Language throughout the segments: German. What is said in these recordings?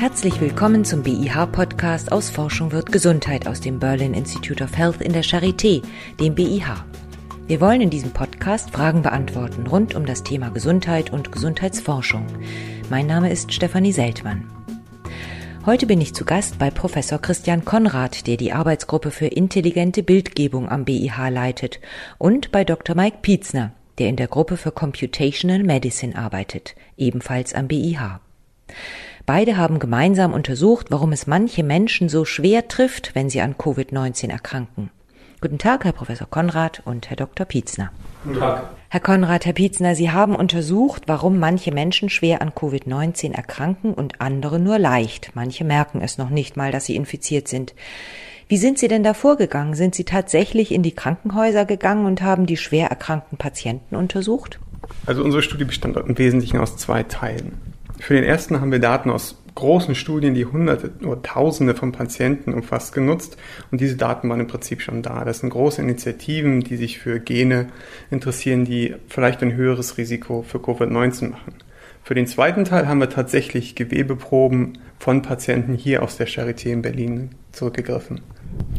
Herzlich willkommen zum BIH-Podcast aus Forschung wird Gesundheit aus dem Berlin Institute of Health in der Charité, dem BIH. Wir wollen in diesem Podcast Fragen beantworten rund um das Thema Gesundheit und Gesundheitsforschung. Mein Name ist Stefanie Seltmann. Heute bin ich zu Gast bei Professor Christian Konrad, der die Arbeitsgruppe für intelligente Bildgebung am BIH leitet, und bei Dr. Mike Pietzner, der in der Gruppe für Computational Medicine arbeitet, ebenfalls am BIH. Beide haben gemeinsam untersucht, warum es manche Menschen so schwer trifft, wenn sie an Covid-19 erkranken. Guten Tag, Herr Professor Konrad und Herr Dr. Pietzner. Guten Tag. Herr Konrad, Herr Pietzner, Sie haben untersucht, warum manche Menschen schwer an Covid-19 erkranken und andere nur leicht. Manche merken es noch nicht mal, dass sie infiziert sind. Wie sind Sie denn da vorgegangen? Sind Sie tatsächlich in die Krankenhäuser gegangen und haben die schwer erkrankten Patienten untersucht? Also unsere Studie bestand im Wesentlichen aus zwei Teilen. Für den ersten haben wir Daten aus großen Studien, die Hunderte oder Tausende von Patienten umfasst, genutzt. Und diese Daten waren im Prinzip schon da. Das sind große Initiativen, die sich für Gene interessieren, die vielleicht ein höheres Risiko für Covid-19 machen. Für den zweiten Teil haben wir tatsächlich Gewebeproben von Patienten hier aus der Charité in Berlin zurückgegriffen.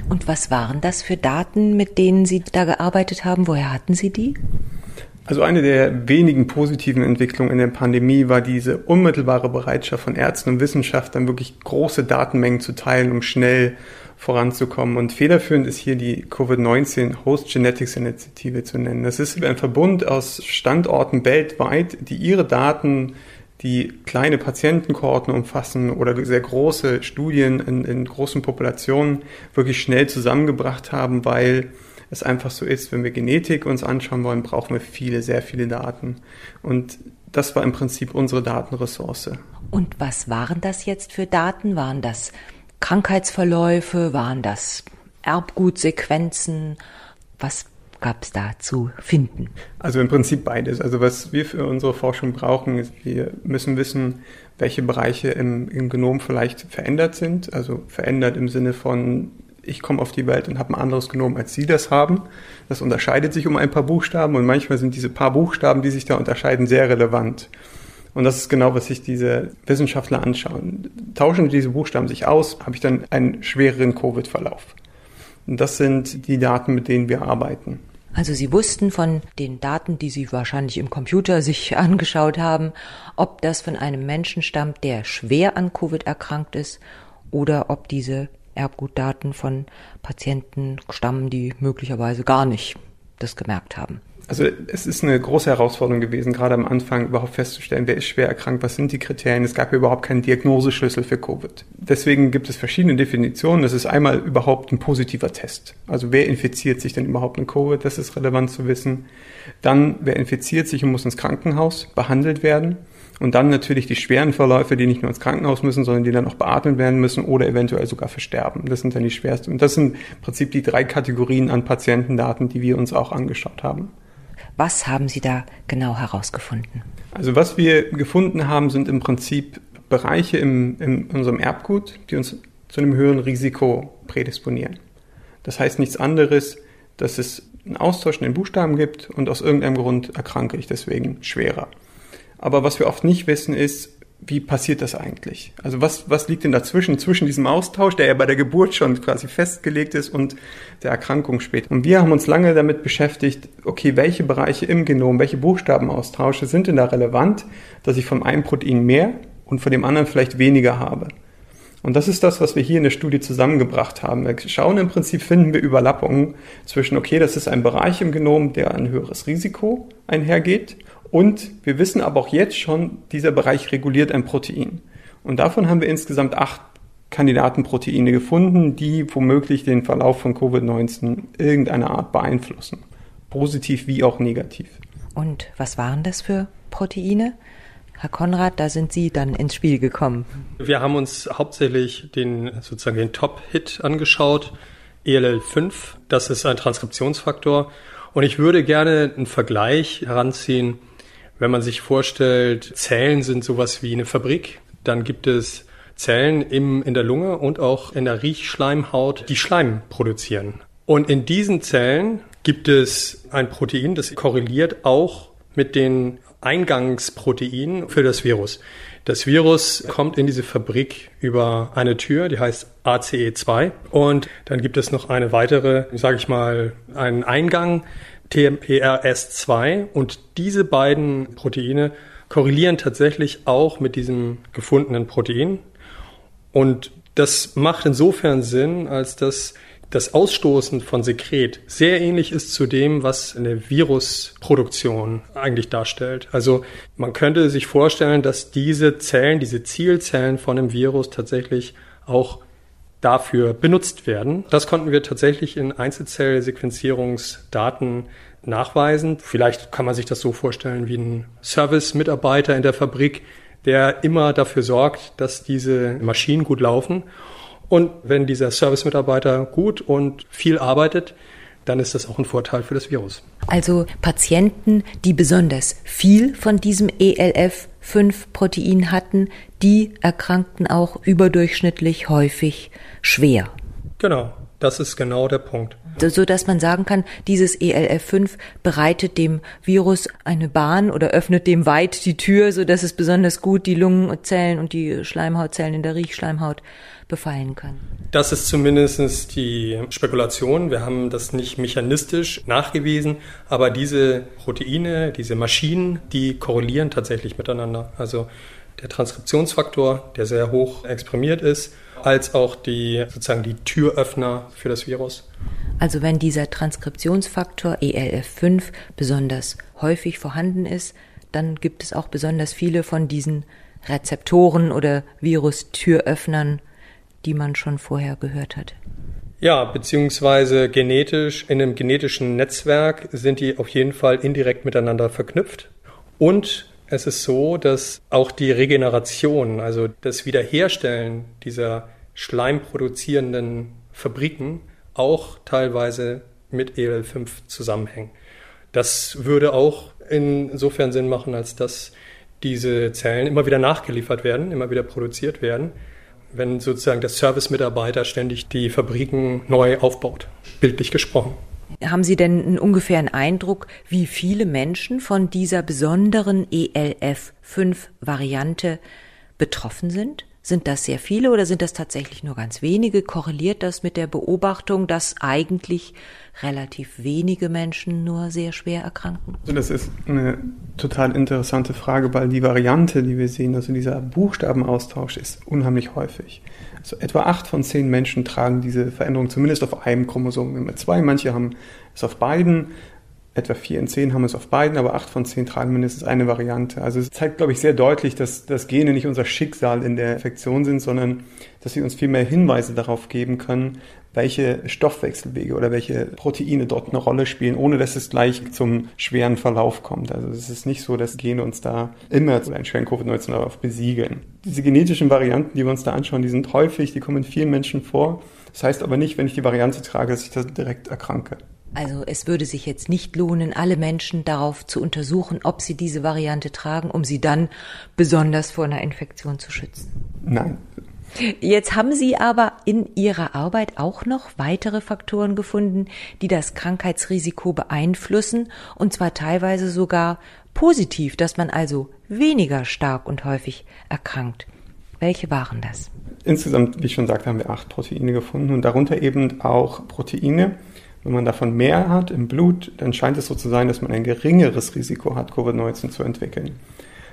Und was waren das für Daten, mit denen Sie da gearbeitet haben? Woher hatten Sie die? Also eine der wenigen positiven Entwicklungen in der Pandemie war diese unmittelbare Bereitschaft von Ärzten und Wissenschaftlern, wirklich große Datenmengen zu teilen, um schnell voranzukommen. Und federführend ist hier die Covid-19 Host Genetics Initiative zu nennen. Das ist ein Verbund aus Standorten weltweit, die ihre Daten die kleine Patientenkohorten umfassen oder sehr große Studien in, in großen Populationen wirklich schnell zusammengebracht haben, weil es einfach so ist, wenn wir Genetik uns anschauen wollen, brauchen wir viele, sehr viele Daten. Und das war im Prinzip unsere Datenressource. Und was waren das jetzt für Daten? Waren das Krankheitsverläufe? Waren das Erbgutsequenzen? Was gab es da zu finden? Also im Prinzip beides. Also was wir für unsere Forschung brauchen, ist, wir müssen wissen, welche Bereiche im, im Genom vielleicht verändert sind. Also verändert im Sinne von ich komme auf die Welt und habe ein anderes Genom, als Sie das haben. Das unterscheidet sich um ein paar Buchstaben und manchmal sind diese paar Buchstaben, die sich da unterscheiden, sehr relevant. Und das ist genau, was sich diese Wissenschaftler anschauen. Tauschen diese Buchstaben sich aus, habe ich dann einen schwereren Covid-Verlauf. Und das sind die Daten, mit denen wir arbeiten. Also Sie wussten von den Daten, die Sie wahrscheinlich im Computer sich angeschaut haben, ob das von einem Menschen stammt, der schwer an Covid erkrankt ist oder ob diese Erbgutdaten von Patienten stammen, die möglicherweise gar nicht das gemerkt haben. Also es ist eine große Herausforderung gewesen, gerade am Anfang überhaupt festzustellen, wer ist schwer erkrankt, was sind die Kriterien. Es gab überhaupt keinen Diagnoseschlüssel für Covid. Deswegen gibt es verschiedene Definitionen. Das ist einmal überhaupt ein positiver Test. Also wer infiziert sich denn überhaupt mit Covid? Das ist relevant zu wissen. Dann, wer infiziert sich und muss ins Krankenhaus behandelt werden. Und dann natürlich die schweren Verläufe, die nicht nur ins Krankenhaus müssen, sondern die dann auch beatmet werden müssen oder eventuell sogar versterben. Das sind dann die schwersten. Und das sind im Prinzip die drei Kategorien an Patientendaten, die wir uns auch angeschaut haben. Was haben Sie da genau herausgefunden? Also was wir gefunden haben, sind im Prinzip Bereiche im, in unserem Erbgut, die uns zu einem höheren Risiko prädisponieren. Das heißt nichts anderes, dass es einen Austausch in den Buchstaben gibt und aus irgendeinem Grund erkranke ich deswegen schwerer. Aber was wir oft nicht wissen ist, wie passiert das eigentlich? Also was, was liegt denn dazwischen, zwischen diesem Austausch, der ja bei der Geburt schon quasi festgelegt ist und der Erkrankung später? Und wir haben uns lange damit beschäftigt, okay, welche Bereiche im Genom, welche Buchstabenaustausche sind denn da relevant, dass ich von einem Protein mehr und von dem anderen vielleicht weniger habe? Und das ist das, was wir hier in der Studie zusammengebracht haben. Wir schauen im Prinzip, finden wir Überlappungen zwischen, okay, das ist ein Bereich im Genom, der ein höheres Risiko einhergeht und wir wissen aber auch jetzt schon, dieser Bereich reguliert ein Protein. Und davon haben wir insgesamt acht Kandidatenproteine gefunden, die womöglich den Verlauf von Covid-19 irgendeiner Art beeinflussen. Positiv wie auch negativ. Und was waren das für Proteine? Herr Konrad, da sind Sie dann ins Spiel gekommen. Wir haben uns hauptsächlich den sozusagen den Top-Hit angeschaut, ELL5. Das ist ein Transkriptionsfaktor. Und ich würde gerne einen Vergleich heranziehen wenn man sich vorstellt, Zellen sind sowas wie eine Fabrik, dann gibt es Zellen im, in der Lunge und auch in der Riechschleimhaut, die Schleim produzieren. Und in diesen Zellen gibt es ein Protein, das korreliert auch mit den Eingangsprotein für das Virus. Das Virus kommt in diese Fabrik über eine Tür, die heißt ACE2. Und dann gibt es noch eine weitere, sage ich mal, einen Eingang, TMPRS2. Und diese beiden Proteine korrelieren tatsächlich auch mit diesem gefundenen Protein. Und das macht insofern Sinn, als dass das Ausstoßen von Sekret sehr ähnlich ist zu dem, was eine Virusproduktion eigentlich darstellt. Also man könnte sich vorstellen, dass diese Zellen, diese Zielzellen von einem Virus tatsächlich auch dafür benutzt werden. Das konnten wir tatsächlich in Einzelzellsequenzierungsdaten nachweisen. Vielleicht kann man sich das so vorstellen wie ein Service-Mitarbeiter in der Fabrik, der immer dafür sorgt, dass diese Maschinen gut laufen. Und wenn dieser Service-Mitarbeiter gut und viel arbeitet, dann ist das auch ein Vorteil für das Virus. Also Patienten, die besonders viel von diesem ELF5-Protein hatten, die erkrankten auch überdurchschnittlich häufig schwer. Genau, das ist genau der Punkt so dass man sagen kann, dieses ELF5 bereitet dem Virus eine Bahn oder öffnet dem weit die Tür, so dass es besonders gut die Lungenzellen und die Schleimhautzellen in der Riechschleimhaut befallen kann. Das ist zumindest die Spekulation. Wir haben das nicht mechanistisch nachgewiesen, aber diese Proteine, diese Maschinen, die korrelieren tatsächlich miteinander. Also der Transkriptionsfaktor, der sehr hoch exprimiert ist, als auch die sozusagen die Türöffner für das Virus. Also wenn dieser Transkriptionsfaktor ELF5 besonders häufig vorhanden ist, dann gibt es auch besonders viele von diesen Rezeptoren oder Virustüröffnern, die man schon vorher gehört hat. Ja, beziehungsweise genetisch, in einem genetischen Netzwerk sind die auf jeden Fall indirekt miteinander verknüpft. Und es ist so, dass auch die Regeneration, also das Wiederherstellen dieser schleimproduzierenden Fabriken auch teilweise mit EL5 zusammenhängen. Das würde auch insofern Sinn machen, als dass diese Zellen immer wieder nachgeliefert werden, immer wieder produziert werden, wenn sozusagen der Service-Mitarbeiter ständig die Fabriken neu aufbaut, bildlich gesprochen. Haben Sie denn einen ungefähren Eindruck, wie viele Menschen von dieser besonderen ELF5-Variante betroffen sind? Sind das sehr viele oder sind das tatsächlich nur ganz wenige? Korreliert das mit der Beobachtung, dass eigentlich relativ wenige Menschen nur sehr schwer erkranken? Also das ist eine total interessante Frage, weil die Variante, die wir sehen, also dieser Buchstabenaustausch, ist unheimlich häufig. Also etwa acht von zehn Menschen tragen diese Veränderung zumindest auf einem Chromosom. Immer zwei, manche haben es auf beiden etwa vier in zehn haben es auf beiden, aber acht von zehn tragen mindestens eine Variante. Also es zeigt, glaube ich, sehr deutlich, dass, dass Gene nicht unser Schicksal in der Infektion sind, sondern dass sie uns viel mehr Hinweise darauf geben können, welche Stoffwechselwege oder welche Proteine dort eine Rolle spielen, ohne dass es gleich zum schweren Verlauf kommt. Also es ist nicht so, dass Gene uns da immer einen schweren Covid-19 besiegeln. Diese genetischen Varianten, die wir uns da anschauen, die sind häufig, die kommen in vielen Menschen vor. Das heißt aber nicht, wenn ich die Variante trage, dass ich da direkt erkranke. Also es würde sich jetzt nicht lohnen, alle Menschen darauf zu untersuchen, ob sie diese Variante tragen, um sie dann besonders vor einer Infektion zu schützen. Nein. Jetzt haben Sie aber in Ihrer Arbeit auch noch weitere Faktoren gefunden, die das Krankheitsrisiko beeinflussen, und zwar teilweise sogar positiv, dass man also weniger stark und häufig erkrankt. Welche waren das? Insgesamt, wie ich schon sagte, haben wir acht Proteine gefunden und darunter eben auch Proteine, wenn man davon mehr hat im Blut, dann scheint es so zu sein, dass man ein geringeres Risiko hat, Covid-19 zu entwickeln.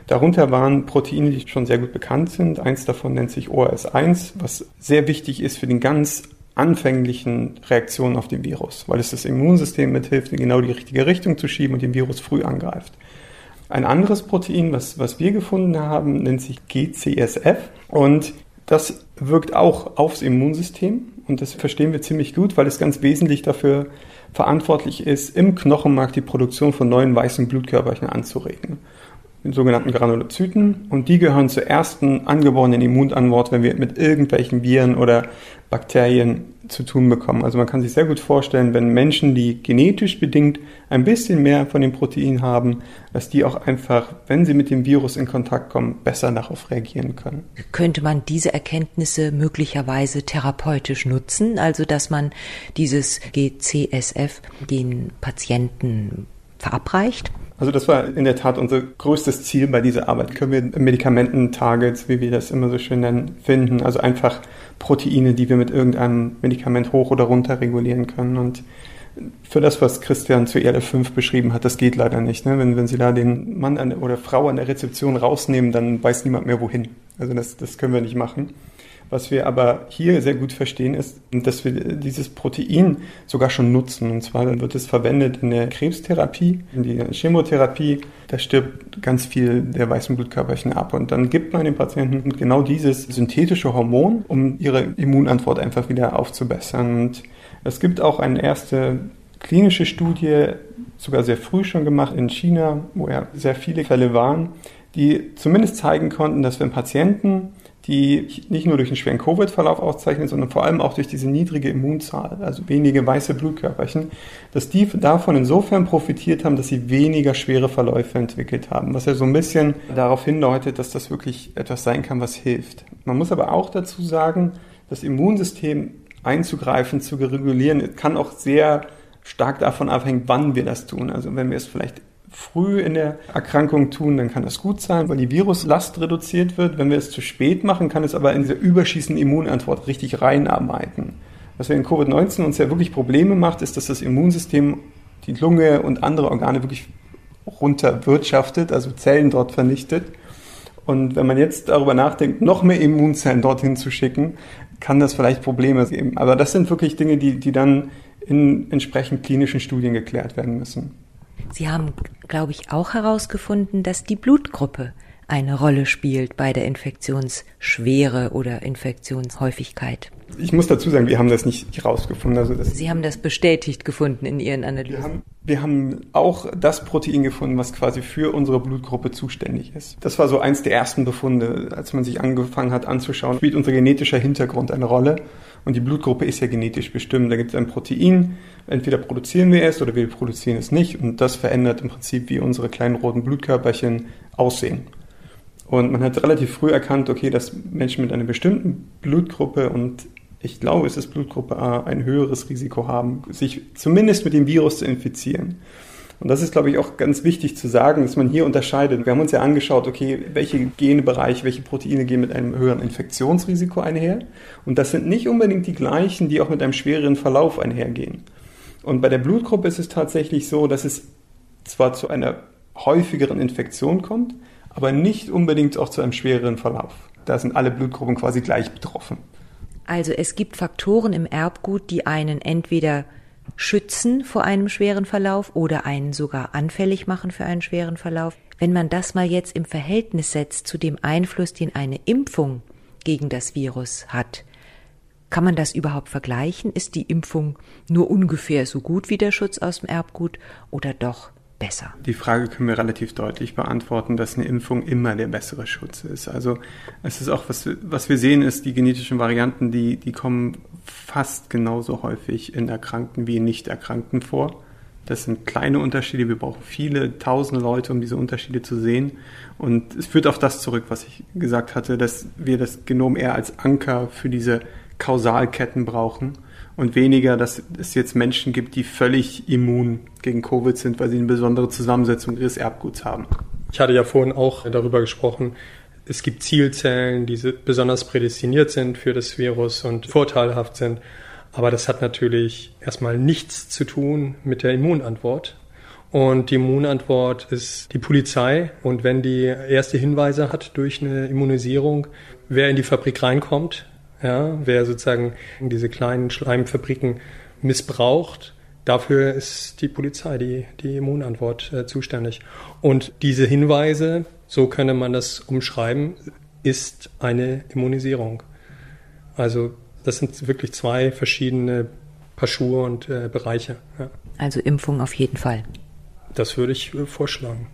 Darunter waren Proteine, die schon sehr gut bekannt sind. Eins davon nennt sich ORS1, was sehr wichtig ist für den ganz anfänglichen Reaktionen auf den Virus, weil es das Immunsystem mithilft, in genau die richtige Richtung zu schieben und den Virus früh angreift. Ein anderes Protein, was, was wir gefunden haben, nennt sich GCSF und das wirkt auch aufs Immunsystem und das verstehen wir ziemlich gut, weil es ganz wesentlich dafür verantwortlich ist, im Knochenmark die Produktion von neuen weißen Blutkörperchen anzuregen den sogenannten Granulozyten. Und die gehören zur ersten angeborenen Immunantwort, wenn wir mit irgendwelchen Viren oder Bakterien zu tun bekommen. Also man kann sich sehr gut vorstellen, wenn Menschen, die genetisch bedingt ein bisschen mehr von dem Protein haben, dass die auch einfach, wenn sie mit dem Virus in Kontakt kommen, besser darauf reagieren können. Könnte man diese Erkenntnisse möglicherweise therapeutisch nutzen? Also dass man dieses GCSF den Patienten verabreicht? Also das war in der Tat unser größtes Ziel bei dieser Arbeit. Können wir Medikamenten-Targets, wie wir das immer so schön nennen, finden? Also einfach Proteine, die wir mit irgendeinem Medikament hoch oder runter regulieren können. Und für das, was Christian zu ELF5 beschrieben hat, das geht leider nicht. Ne? Wenn, wenn Sie da den Mann an, oder Frau an der Rezeption rausnehmen, dann weiß niemand mehr wohin. Also das, das können wir nicht machen. Was wir aber hier sehr gut verstehen, ist, dass wir dieses Protein sogar schon nutzen. Und zwar wird es verwendet in der Krebstherapie, in der Chemotherapie. Da stirbt ganz viel der weißen Blutkörperchen ab. Und dann gibt man den Patienten genau dieses synthetische Hormon, um ihre Immunantwort einfach wieder aufzubessern. Und es gibt auch eine erste klinische Studie, sogar sehr früh schon gemacht in China, wo ja sehr viele Fälle waren, die zumindest zeigen konnten, dass wenn Patienten die nicht nur durch einen schweren Covid-Verlauf auszeichnen, sondern vor allem auch durch diese niedrige Immunzahl, also wenige weiße Blutkörperchen, dass die davon insofern profitiert haben, dass sie weniger schwere Verläufe entwickelt haben, was ja so ein bisschen darauf hindeutet, dass das wirklich etwas sein kann, was hilft. Man muss aber auch dazu sagen, das Immunsystem einzugreifen, zu regulieren, kann auch sehr stark davon abhängen, wann wir das tun. Also wenn wir es vielleicht früh in der Erkrankung tun, dann kann das gut sein, weil die Viruslast reduziert wird. Wenn wir es zu spät machen, kann es aber in diese überschießende Immunantwort richtig reinarbeiten. Was wir in Covid-19 uns ja wirklich Probleme macht, ist, dass das Immunsystem die Lunge und andere Organe wirklich runterwirtschaftet, also Zellen dort vernichtet. Und wenn man jetzt darüber nachdenkt, noch mehr Immunzellen dorthin zu schicken, kann das vielleicht Probleme geben. Aber das sind wirklich Dinge, die, die dann in entsprechend klinischen Studien geklärt werden müssen. Sie haben, glaube ich, auch herausgefunden, dass die Blutgruppe eine Rolle spielt bei der Infektionsschwere oder Infektionshäufigkeit. Ich muss dazu sagen, wir haben das nicht herausgefunden. Also Sie haben das bestätigt gefunden in Ihren Analysen. Wir haben, wir haben auch das Protein gefunden, was quasi für unsere Blutgruppe zuständig ist. Das war so eins der ersten Befunde, als man sich angefangen hat anzuschauen, spielt unser genetischer Hintergrund eine Rolle. Und die Blutgruppe ist ja genetisch bestimmt. Da gibt es ein Protein, entweder produzieren wir es oder wir produzieren es nicht. Und das verändert im Prinzip, wie unsere kleinen roten Blutkörperchen aussehen. Und man hat relativ früh erkannt, okay, dass Menschen mit einer bestimmten Blutgruppe und ich glaube, es ist Blutgruppe A, ein höheres Risiko haben, sich zumindest mit dem Virus zu infizieren. Und das ist, glaube ich, auch ganz wichtig zu sagen, dass man hier unterscheidet. Wir haben uns ja angeschaut, okay, welche Genbereiche, welche Proteine gehen mit einem höheren Infektionsrisiko einher. Und das sind nicht unbedingt die gleichen, die auch mit einem schwereren Verlauf einhergehen. Und bei der Blutgruppe ist es tatsächlich so, dass es zwar zu einer häufigeren Infektion kommt, aber nicht unbedingt auch zu einem schwereren Verlauf. Da sind alle Blutgruppen quasi gleich betroffen. Also es gibt Faktoren im Erbgut, die einen entweder schützen vor einem schweren Verlauf oder einen sogar anfällig machen für einen schweren Verlauf. Wenn man das mal jetzt im Verhältnis setzt zu dem Einfluss, den eine Impfung gegen das Virus hat, kann man das überhaupt vergleichen? Ist die Impfung nur ungefähr so gut wie der Schutz aus dem Erbgut oder doch besser? Die Frage können wir relativ deutlich beantworten, dass eine Impfung immer der bessere Schutz ist. Also es ist auch, was, was wir sehen, ist, die genetischen Varianten, die, die kommen fast genauso häufig in Erkrankten wie in Nicht-Erkrankten vor. Das sind kleine Unterschiede. Wir brauchen viele tausende Leute, um diese Unterschiede zu sehen. Und es führt auf das zurück, was ich gesagt hatte, dass wir das Genom eher als Anker für diese Kausalketten brauchen und weniger, dass es jetzt Menschen gibt, die völlig immun gegen Covid sind, weil sie eine besondere Zusammensetzung ihres Erbguts haben. Ich hatte ja vorhin auch darüber gesprochen, es gibt Zielzellen, die besonders prädestiniert sind für das Virus und vorteilhaft sind. Aber das hat natürlich erstmal nichts zu tun mit der Immunantwort. Und die Immunantwort ist die Polizei. Und wenn die erste Hinweise hat durch eine Immunisierung, wer in die Fabrik reinkommt, ja, wer sozusagen diese kleinen Schleimfabriken missbraucht, dafür ist die Polizei, die, die Immunantwort äh, zuständig. Und diese Hinweise, so könne man das umschreiben, ist eine Immunisierung. Also das sind wirklich zwei verschiedene Paar Schuhe und äh, Bereiche. Ja. Also Impfung auf jeden Fall. Das würde ich äh, vorschlagen.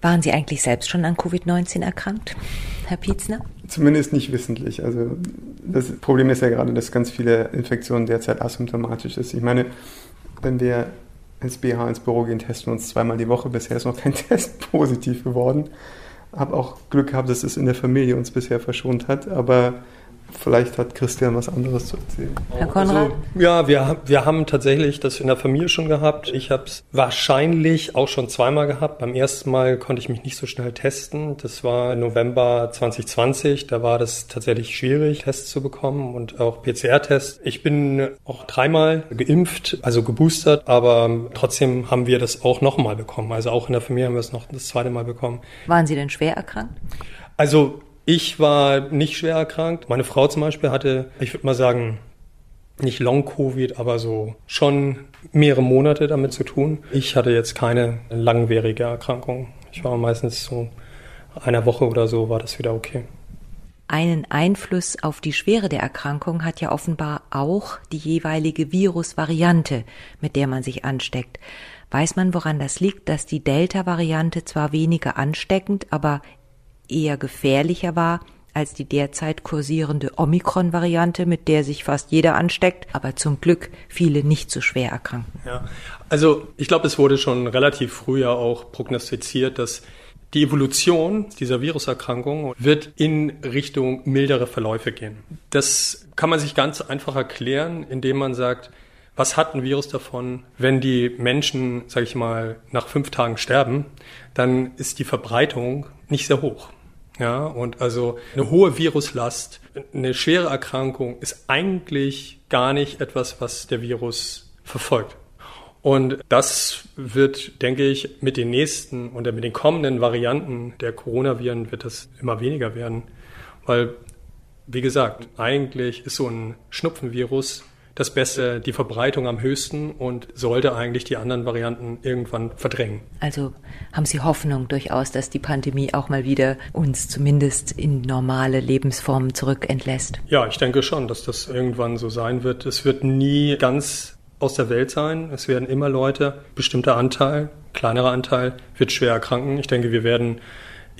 Waren Sie eigentlich selbst schon an Covid-19 erkrankt, Herr Pietzner? Zumindest nicht wissentlich. Also das Problem ist ja gerade, dass ganz viele Infektionen derzeit asymptomatisch ist. Ich meine, wenn wir ins BH ins Büro gehen, testen uns zweimal die Woche. Bisher ist noch kein Test positiv geworden. Habe auch Glück gehabt, dass es in der Familie uns bisher verschont hat. Aber Vielleicht hat Christian was anderes zu erzählen. Herr Konrad? Also, ja, wir, wir haben tatsächlich das in der Familie schon gehabt. Ich habe es wahrscheinlich auch schon zweimal gehabt. Beim ersten Mal konnte ich mich nicht so schnell testen. Das war November 2020. Da war das tatsächlich schwierig, Tests zu bekommen und auch PCR-Tests. Ich bin auch dreimal geimpft, also geboostert, aber trotzdem haben wir das auch nochmal bekommen. Also auch in der Familie haben wir es noch das zweite Mal bekommen. Waren Sie denn schwer erkrankt? Also ich war nicht schwer erkrankt. Meine Frau zum Beispiel hatte, ich würde mal sagen, nicht Long-Covid, aber so schon mehrere Monate damit zu tun. Ich hatte jetzt keine langwierige Erkrankung. Ich war meistens so einer Woche oder so war das wieder okay. Einen Einfluss auf die Schwere der Erkrankung hat ja offenbar auch die jeweilige Virusvariante, mit der man sich ansteckt. Weiß man, woran das liegt, dass die Delta-Variante zwar weniger ansteckend, aber eher gefährlicher war als die derzeit kursierende Omikron-Variante, mit der sich fast jeder ansteckt, aber zum Glück viele nicht so schwer erkranken. Ja, also ich glaube, es wurde schon relativ früh ja auch prognostiziert, dass die Evolution dieser Viruserkrankung wird in Richtung mildere Verläufe gehen. Das kann man sich ganz einfach erklären, indem man sagt, was hat ein Virus davon, wenn die Menschen, sage ich mal, nach fünf Tagen sterben, dann ist die Verbreitung nicht sehr hoch. Ja, und also eine hohe Viruslast, eine schwere Erkrankung ist eigentlich gar nicht etwas, was der Virus verfolgt. Und das wird, denke ich, mit den nächsten oder mit den kommenden Varianten der Coronaviren wird das immer weniger werden. Weil, wie gesagt, eigentlich ist so ein Schnupfenvirus das Beste, die Verbreitung am höchsten und sollte eigentlich die anderen Varianten irgendwann verdrängen. Also haben Sie Hoffnung durchaus, dass die Pandemie auch mal wieder uns zumindest in normale Lebensformen zurückentlässt? Ja, ich denke schon, dass das irgendwann so sein wird. Es wird nie ganz aus der Welt sein. Es werden immer Leute, bestimmter Anteil, kleinerer Anteil, wird schwer erkranken. Ich denke, wir werden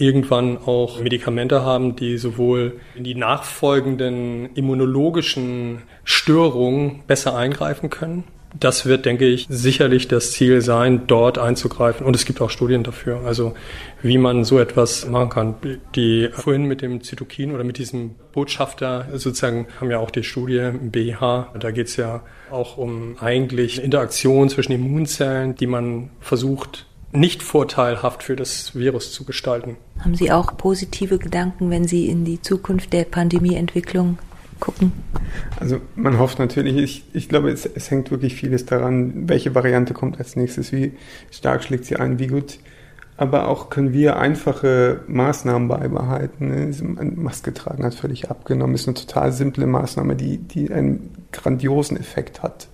irgendwann auch Medikamente haben, die sowohl in die nachfolgenden immunologischen Störungen besser eingreifen können. Das wird, denke ich, sicherlich das Ziel sein, dort einzugreifen. Und es gibt auch Studien dafür, also wie man so etwas machen kann. Die vorhin mit dem Zytokin oder mit diesem Botschafter sozusagen haben ja auch die Studie im BH. Da geht es ja auch um eigentlich Interaktion zwischen Immunzellen, die man versucht nicht vorteilhaft für das Virus zu gestalten. Haben Sie auch positive Gedanken, wenn Sie in die Zukunft der Pandemieentwicklung gucken? Also man hofft natürlich, ich, ich glaube, es, es hängt wirklich vieles daran, welche Variante kommt als nächstes, wie stark schlägt sie ein, wie gut. Aber auch können wir einfache Maßnahmen beibehalten. Ne? Maske tragen hat völlig abgenommen, ist eine total simple Maßnahme, die, die einen grandiosen Effekt hat.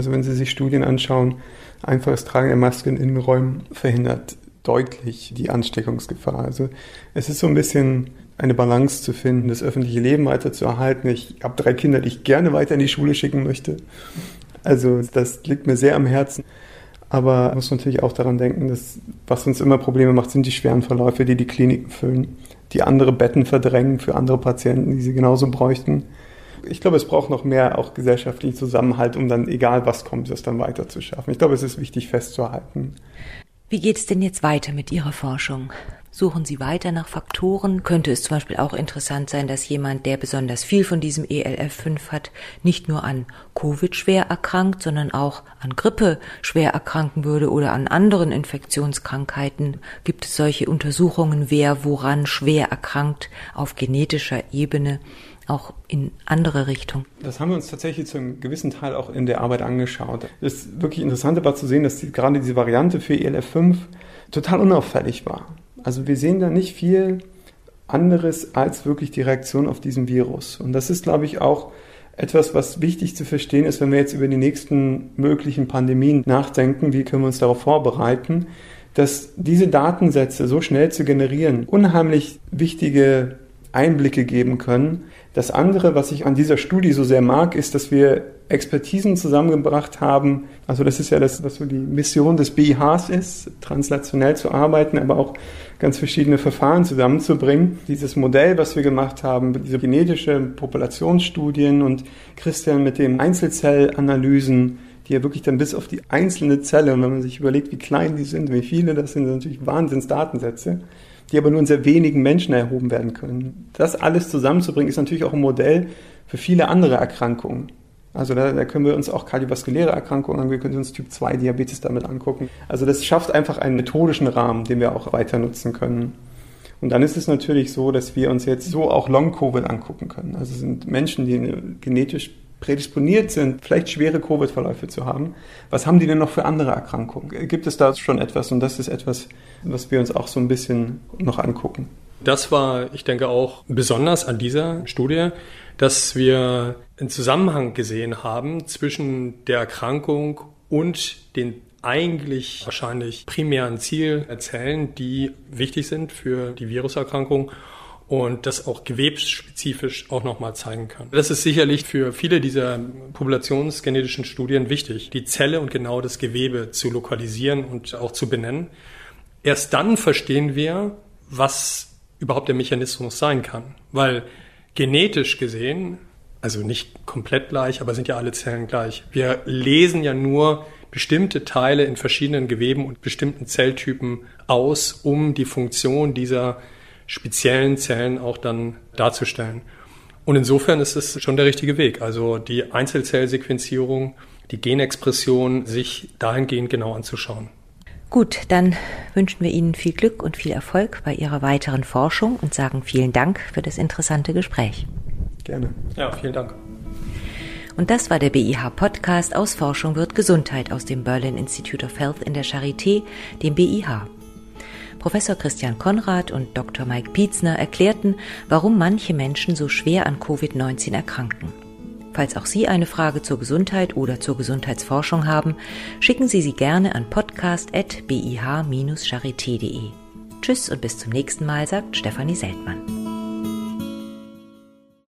Also wenn Sie sich Studien anschauen, einfaches Tragen der Maske in Innenräumen verhindert deutlich die Ansteckungsgefahr. Also es ist so ein bisschen eine Balance zu finden, das öffentliche Leben weiter zu erhalten. Ich habe drei Kinder, die ich gerne weiter in die Schule schicken möchte. Also das liegt mir sehr am Herzen. Aber man muss natürlich auch daran denken, dass was uns immer Probleme macht, sind die schweren Verläufe, die die Kliniken füllen, die andere Betten verdrängen für andere Patienten, die sie genauso bräuchten. Ich glaube, es braucht noch mehr auch gesellschaftlichen Zusammenhalt, um dann, egal was kommt, das dann weiter zu schaffen. Ich glaube, es ist wichtig festzuhalten. Wie geht es denn jetzt weiter mit Ihrer Forschung? Suchen Sie weiter nach Faktoren? Könnte es zum Beispiel auch interessant sein, dass jemand, der besonders viel von diesem ELF5 hat, nicht nur an Covid schwer erkrankt, sondern auch an Grippe schwer erkranken würde oder an anderen Infektionskrankheiten? Gibt es solche Untersuchungen, wer woran schwer erkrankt auf genetischer Ebene? Auch in andere Richtungen? Das haben wir uns tatsächlich zu einem gewissen Teil auch in der Arbeit angeschaut. Das wirklich Interessante war zu sehen, dass die, gerade diese Variante für ELF5 total unauffällig war. Also wir sehen da nicht viel anderes als wirklich die Reaktion auf diesen Virus. Und das ist, glaube ich, auch etwas, was wichtig zu verstehen ist, wenn wir jetzt über die nächsten möglichen Pandemien nachdenken, wie können wir uns darauf vorbereiten, dass diese Datensätze so schnell zu generieren unheimlich wichtige Einblicke geben können, das andere, was ich an dieser Studie so sehr mag, ist, dass wir Expertisen zusammengebracht haben. Also das ist ja das, was so die Mission des BIHs ist, translationell zu arbeiten, aber auch ganz verschiedene Verfahren zusammenzubringen. Dieses Modell, was wir gemacht haben, diese genetische Populationsstudien und Christian mit den Einzelzellanalysen, die ja wirklich dann bis auf die einzelne Zelle, und wenn man sich überlegt, wie klein die sind, wie viele das sind, sind natürlich Wahnsinnsdatensätze die aber nur in sehr wenigen Menschen erhoben werden können. Das alles zusammenzubringen, ist natürlich auch ein Modell für viele andere Erkrankungen. Also da, da können wir uns auch kardiovaskuläre Erkrankungen angucken, wir können uns Typ 2 Diabetes damit angucken. Also das schafft einfach einen methodischen Rahmen, den wir auch weiter nutzen können. Und dann ist es natürlich so, dass wir uns jetzt so auch Long-Covid angucken können. Also es sind Menschen, die genetisch prädisponiert sind, vielleicht schwere Covid-Verläufe zu haben. Was haben die denn noch für andere Erkrankungen? Gibt es da schon etwas? Und das ist etwas, was wir uns auch so ein bisschen noch angucken. Das war, ich denke, auch besonders an dieser Studie, dass wir einen Zusammenhang gesehen haben zwischen der Erkrankung und den eigentlich wahrscheinlich primären Zielzellen, die wichtig sind für die Viruserkrankung und das auch gewebsspezifisch auch nochmal zeigen kann. Das ist sicherlich für viele dieser populationsgenetischen Studien wichtig, die Zelle und genau das Gewebe zu lokalisieren und auch zu benennen. Erst dann verstehen wir, was überhaupt der Mechanismus sein kann, weil genetisch gesehen, also nicht komplett gleich, aber sind ja alle Zellen gleich. Wir lesen ja nur bestimmte Teile in verschiedenen Geweben und bestimmten Zelltypen aus, um die Funktion dieser speziellen Zellen auch dann darzustellen. Und insofern ist es schon der richtige Weg. Also die Einzelzellsequenzierung, die Genexpression, sich dahingehend genau anzuschauen. Gut, dann wünschen wir Ihnen viel Glück und viel Erfolg bei Ihrer weiteren Forschung und sagen vielen Dank für das interessante Gespräch. Gerne. Ja, vielen Dank. Und das war der BIH Podcast aus Forschung wird Gesundheit aus dem Berlin Institute of Health in der Charité, dem BIH. Professor Christian Konrad und Dr. Mike Pietzner erklärten, warum manche Menschen so schwer an Covid-19 erkranken. Falls auch Sie eine Frage zur Gesundheit oder zur Gesundheitsforschung haben, schicken Sie sie gerne an podcast.bih-charité.de. Tschüss und bis zum nächsten Mal, sagt Stefanie Seltmann.